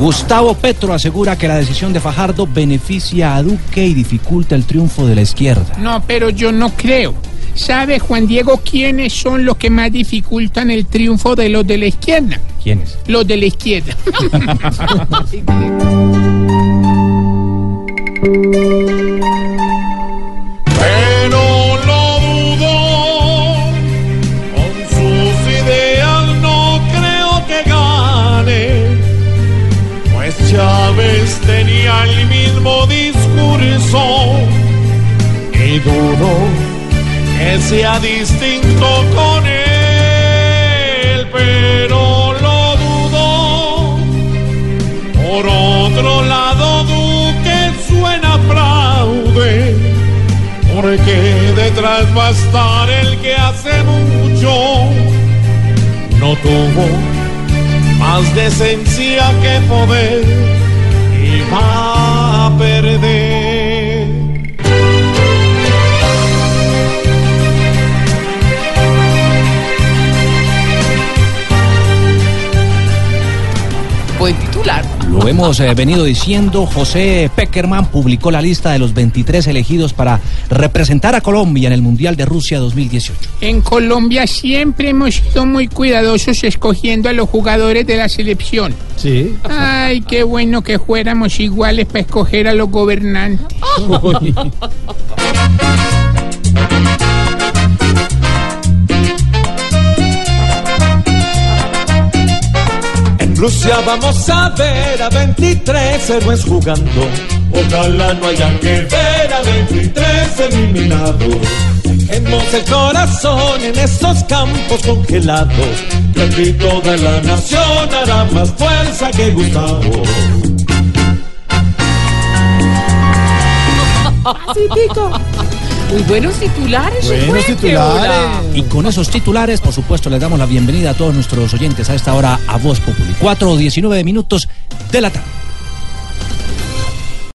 Gustavo Petro asegura que la decisión de Fajardo beneficia a Duque y dificulta el triunfo de la izquierda. No, pero yo no creo. ¿Sabe, Juan Diego, quiénes son los que más dificultan el triunfo de los de la izquierda? ¿Quiénes? Los de la izquierda. el mismo discurso. Y dudo que sea distinto con él, pero lo dudo. Por otro lado, Duque suena fraude, porque detrás va a estar el que hace mucho. No tuvo más decencia que poder y Buen titular. Lo hemos eh, venido diciendo, José Peckerman publicó la lista de los 23 elegidos para representar a Colombia en el Mundial de Rusia 2018. En Colombia siempre hemos sido muy cuidadosos escogiendo a los jugadores de la selección. Sí. Ay, qué bueno que fuéramos iguales para escoger a los gobernantes. Rusia vamos a ver a 23 héroes jugando. Ojalá no haya que ver a 23 eliminados. Dejemos el corazón en esos campos congelados. Que aquí toda la nación hará más fuerza que Gustavo. Muy buenos titulares, Buenos supuesto, titulares. Y con esos titulares, por supuesto, les damos la bienvenida a todos nuestros oyentes a esta hora a Voz Populi. 4 o 19 minutos de la tarde.